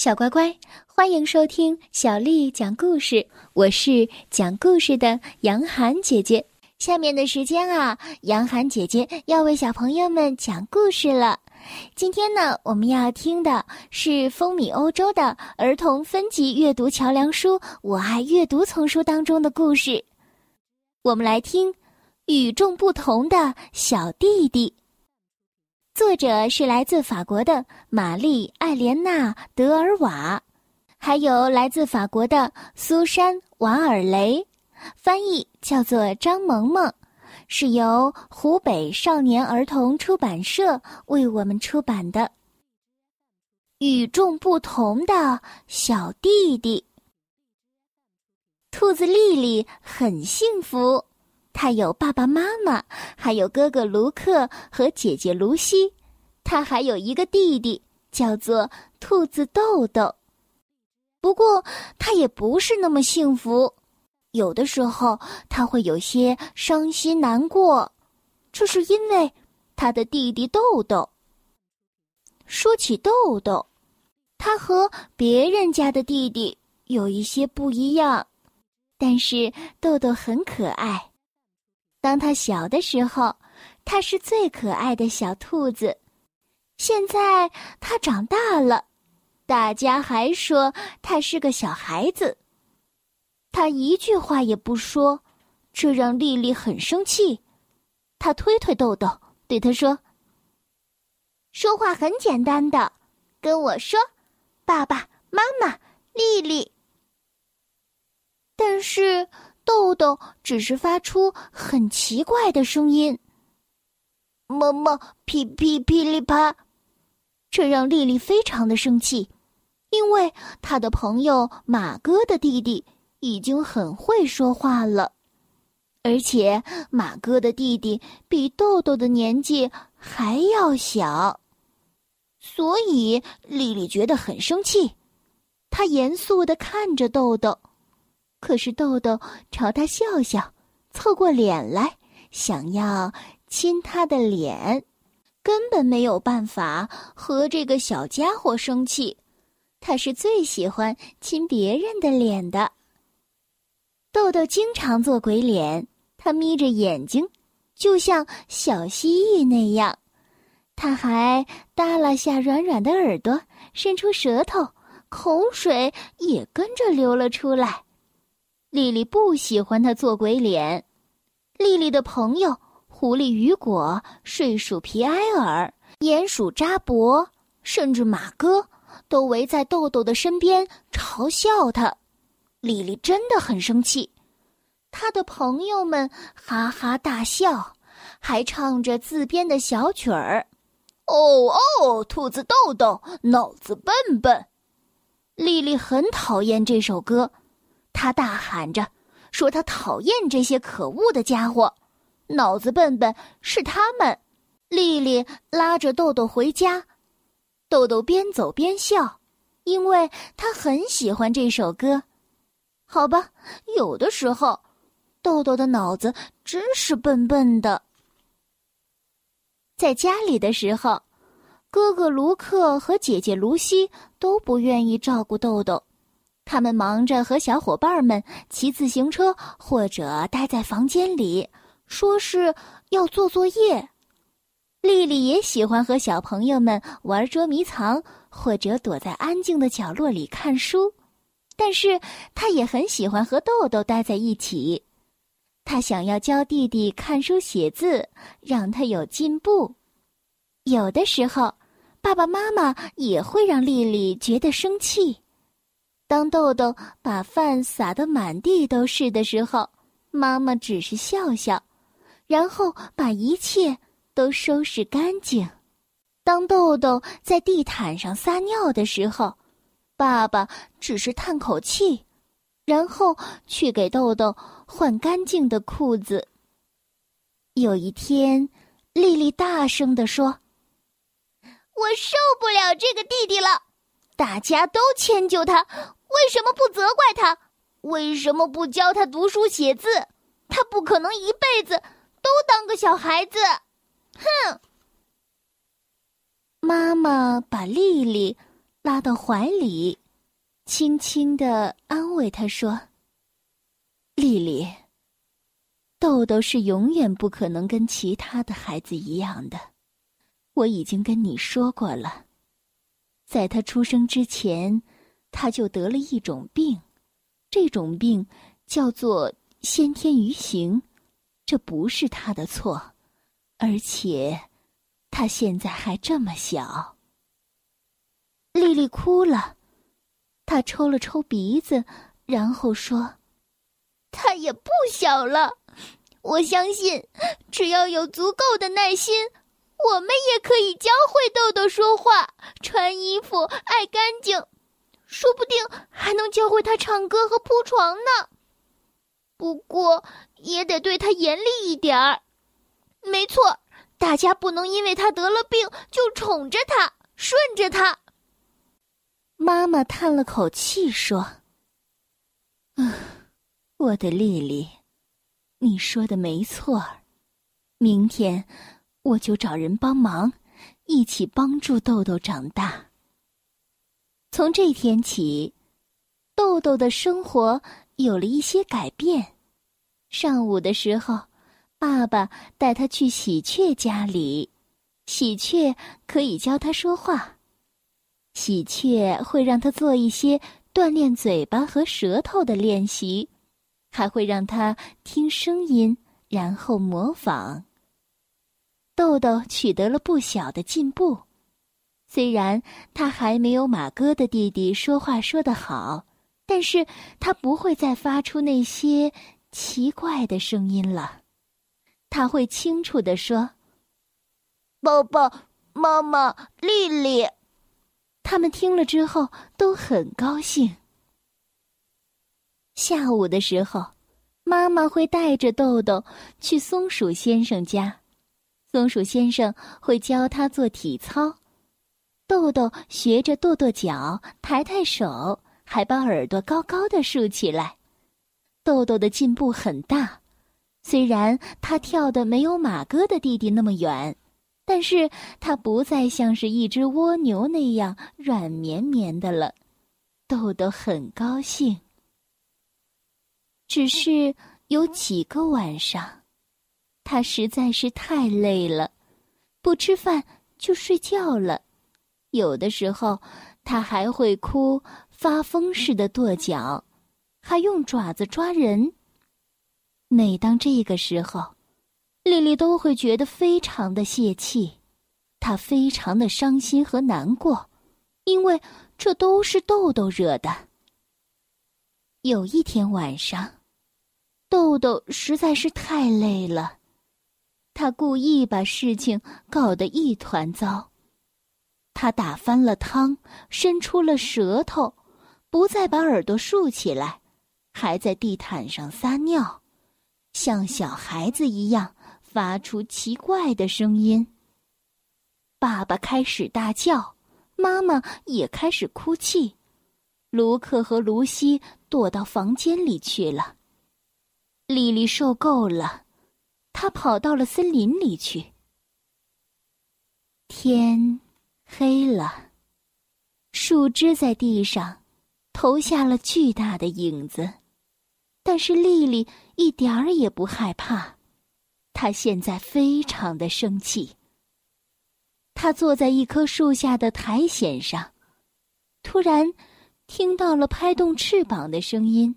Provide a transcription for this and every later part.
小乖乖，欢迎收听小丽讲故事。我是讲故事的杨涵姐姐。下面的时间啊，杨涵姐姐要为小朋友们讲故事了。今天呢，我们要听的是风靡欧洲的儿童分级阅读桥梁书《我爱阅读》丛书当中的故事。我们来听《与众不同的小弟弟》。作者是来自法国的玛丽·艾莲娜·德尔瓦，还有来自法国的苏珊·瓦尔雷，翻译叫做张萌萌，是由湖北少年儿童出版社为我们出版的。与众不同的小弟弟，兔子丽丽很幸福。他有爸爸妈妈，还有哥哥卢克和姐姐卢西，他还有一个弟弟，叫做兔子豆豆。不过他也不是那么幸福，有的时候他会有些伤心难过，这是因为他的弟弟豆豆。说起豆豆，他和别人家的弟弟有一些不一样，但是豆豆很可爱。当他小的时候，他是最可爱的小兔子。现在他长大了，大家还说他是个小孩子。他一句话也不说，这让丽丽很生气。他推推豆豆，对他说：“说话很简单的，跟我说，爸爸妈妈，丽丽。”但是。豆豆只是发出很奇怪的声音，么么噼噼噼里啪，这让丽丽非常的生气，因为她的朋友马哥的弟弟已经很会说话了，而且马哥的弟弟比豆豆的年纪还要小，所以丽丽觉得很生气，她严肃的看着豆豆。可是豆豆朝他笑笑，凑过脸来，想要亲他的脸，根本没有办法和这个小家伙生气。他是最喜欢亲别人的脸的。豆豆经常做鬼脸，他眯着眼睛，就像小蜥蜴那样。他还耷拉下软软的耳朵，伸出舌头，口水也跟着流了出来。丽丽不喜欢他做鬼脸。丽丽的朋友狐狸雨果、睡鼠皮埃尔、鼹鼠扎博，甚至马哥，都围在豆豆的身边嘲笑他。丽丽真的很生气。他的朋友们哈哈大笑，还唱着自编的小曲儿：“哦哦，兔子豆豆，脑子笨笨。”丽丽很讨厌这首歌。他大喊着，说：“他讨厌这些可恶的家伙，脑子笨笨是他们。”丽丽拉着豆豆回家，豆豆边走边笑，因为他很喜欢这首歌。好吧，有的时候，豆豆的脑子真是笨笨的。在家里的时候，哥哥卢克和姐姐卢西都不愿意照顾豆豆。他们忙着和小伙伴们骑自行车，或者待在房间里，说是要做作业。丽丽也喜欢和小朋友们玩捉迷藏，或者躲在安静的角落里看书。但是，她也很喜欢和豆豆待在一起。她想要教弟弟看书写字，让他有进步。有的时候，爸爸妈妈也会让丽丽觉得生气。当豆豆把饭撒得满地都是的时候，妈妈只是笑笑，然后把一切都收拾干净。当豆豆在地毯上撒尿的时候，爸爸只是叹口气，然后去给豆豆换干净的裤子。有一天，丽丽大声地说：“我受不了这个弟弟了，大家都迁就他。”为什么不责怪他？为什么不教他读书写字？他不可能一辈子都当个小孩子。哼！妈妈把丽丽拉到怀里，轻轻的安慰她说：“丽丽，豆豆是永远不可能跟其他的孩子一样的。我已经跟你说过了，在他出生之前，他就得了一种病，这种病叫做先天愚形，这不是他的错，而且他现在还这么小。”丽丽哭了，她抽了抽鼻子，然后说：“他也不小了，我相信，只要有足够的耐心，我们也可以教会豆豆说话、穿衣服、爱干净，说不定还能教会他唱歌和铺床呢。不过，也得对他严厉一点儿。没错，大家不能因为他得了病就宠着他、顺着他。”妈妈叹了口气说：“嗯，我的丽丽，你说的没错。明天我就找人帮忙，一起帮助豆豆长大。从这天起，豆豆的生活有了一些改变。上午的时候，爸爸带他去喜鹊家里，喜鹊可以教他说话。”喜鹊会让他做一些锻炼嘴巴和舌头的练习，还会让他听声音，然后模仿。豆豆取得了不小的进步，虽然他还没有马哥的弟弟说话说得好，但是他不会再发出那些奇怪的声音了。他会清楚地说：“爸爸妈妈，丽丽。”他们听了之后都很高兴。下午的时候，妈妈会带着豆豆去松鼠先生家，松鼠先生会教他做体操。豆豆学着跺跺脚、抬抬手，还把耳朵高高的竖起来。豆豆的进步很大，虽然他跳的没有马哥的弟弟那么远。但是他不再像是一只蜗牛那样软绵绵的了，豆豆很高兴。只是有几个晚上，他实在是太累了，不吃饭就睡觉了。有的时候，他还会哭，发疯似的跺脚，还用爪子抓人。每当这个时候，丽丽都会觉得非常的泄气，她非常的伤心和难过，因为这都是豆豆惹的。有一天晚上，豆豆实在是太累了，他故意把事情搞得一团糟，他打翻了汤，伸出了舌头，不再把耳朵竖起来，还在地毯上撒尿，像小孩子一样。发出奇怪的声音。爸爸开始大叫，妈妈也开始哭泣，卢克和卢西躲到房间里去了。丽丽受够了，她跑到了森林里去。天黑了，树枝在地上投下了巨大的影子，但是丽丽一点儿也不害怕。她现在非常的生气。他坐在一棵树下的苔藓上，突然听到了拍动翅膀的声音，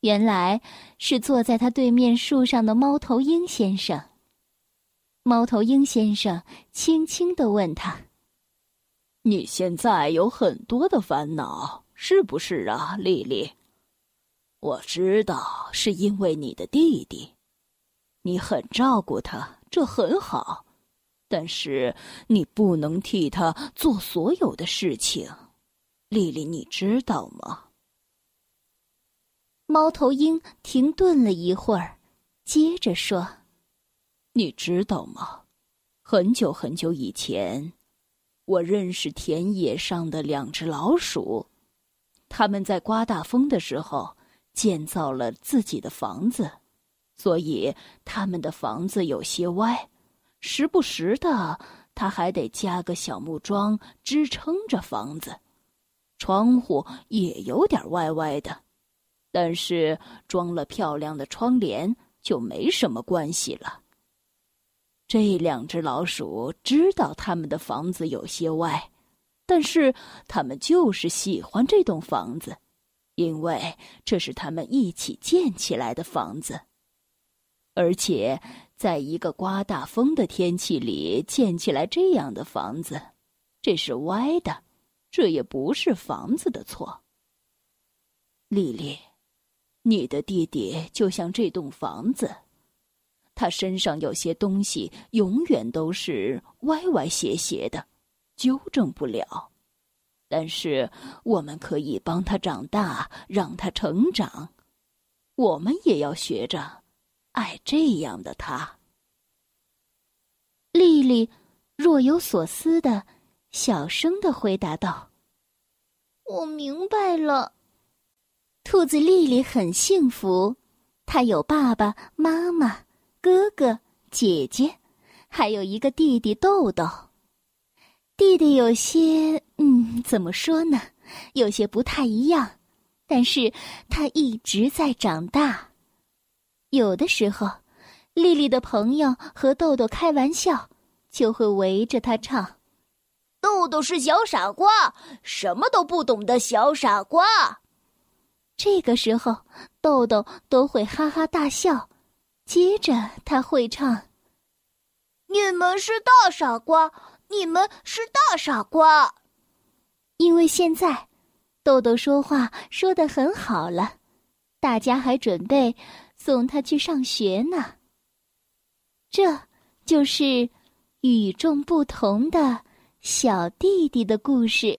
原来是坐在他对面树上的猫头鹰先生。猫头鹰先生轻轻的问他：“你现在有很多的烦恼，是不是啊，丽丽？我知道是因为你的弟弟。”你很照顾他，这很好，但是你不能替他做所有的事情，丽丽，你知道吗？猫头鹰停顿了一会儿，接着说：“你知道吗？很久很久以前，我认识田野上的两只老鼠，他们在刮大风的时候建造了自己的房子。”所以他们的房子有些歪，时不时的他还得加个小木桩支撑着房子，窗户也有点歪歪的，但是装了漂亮的窗帘就没什么关系了。这两只老鼠知道他们的房子有些歪，但是他们就是喜欢这栋房子，因为这是他们一起建起来的房子，而且。在一个刮大风的天气里建起来这样的房子，这是歪的，这也不是房子的错。丽丽，你的弟弟就像这栋房子，他身上有些东西永远都是歪歪斜斜的，纠正不了。但是我们可以帮他长大，让他成长。我们也要学着。爱这样的他，丽丽若有所思的小声的回答道：“我明白了。”兔子丽丽很幸福，她有爸爸妈妈、哥哥姐姐，还有一个弟弟豆豆。弟弟有些……嗯，怎么说呢？有些不太一样，但是他一直在长大。有的时候，丽丽的朋友和豆豆开玩笑，就会围着他唱：“豆豆是小傻瓜，什么都不懂的小傻瓜。”这个时候，豆豆都会哈哈大笑。接着，他会唱：“你们是大傻瓜，你们是大傻瓜。”因为现在，豆豆说话说的很好了，大家还准备。送他去上学呢。这就是与众不同的小弟弟的故事。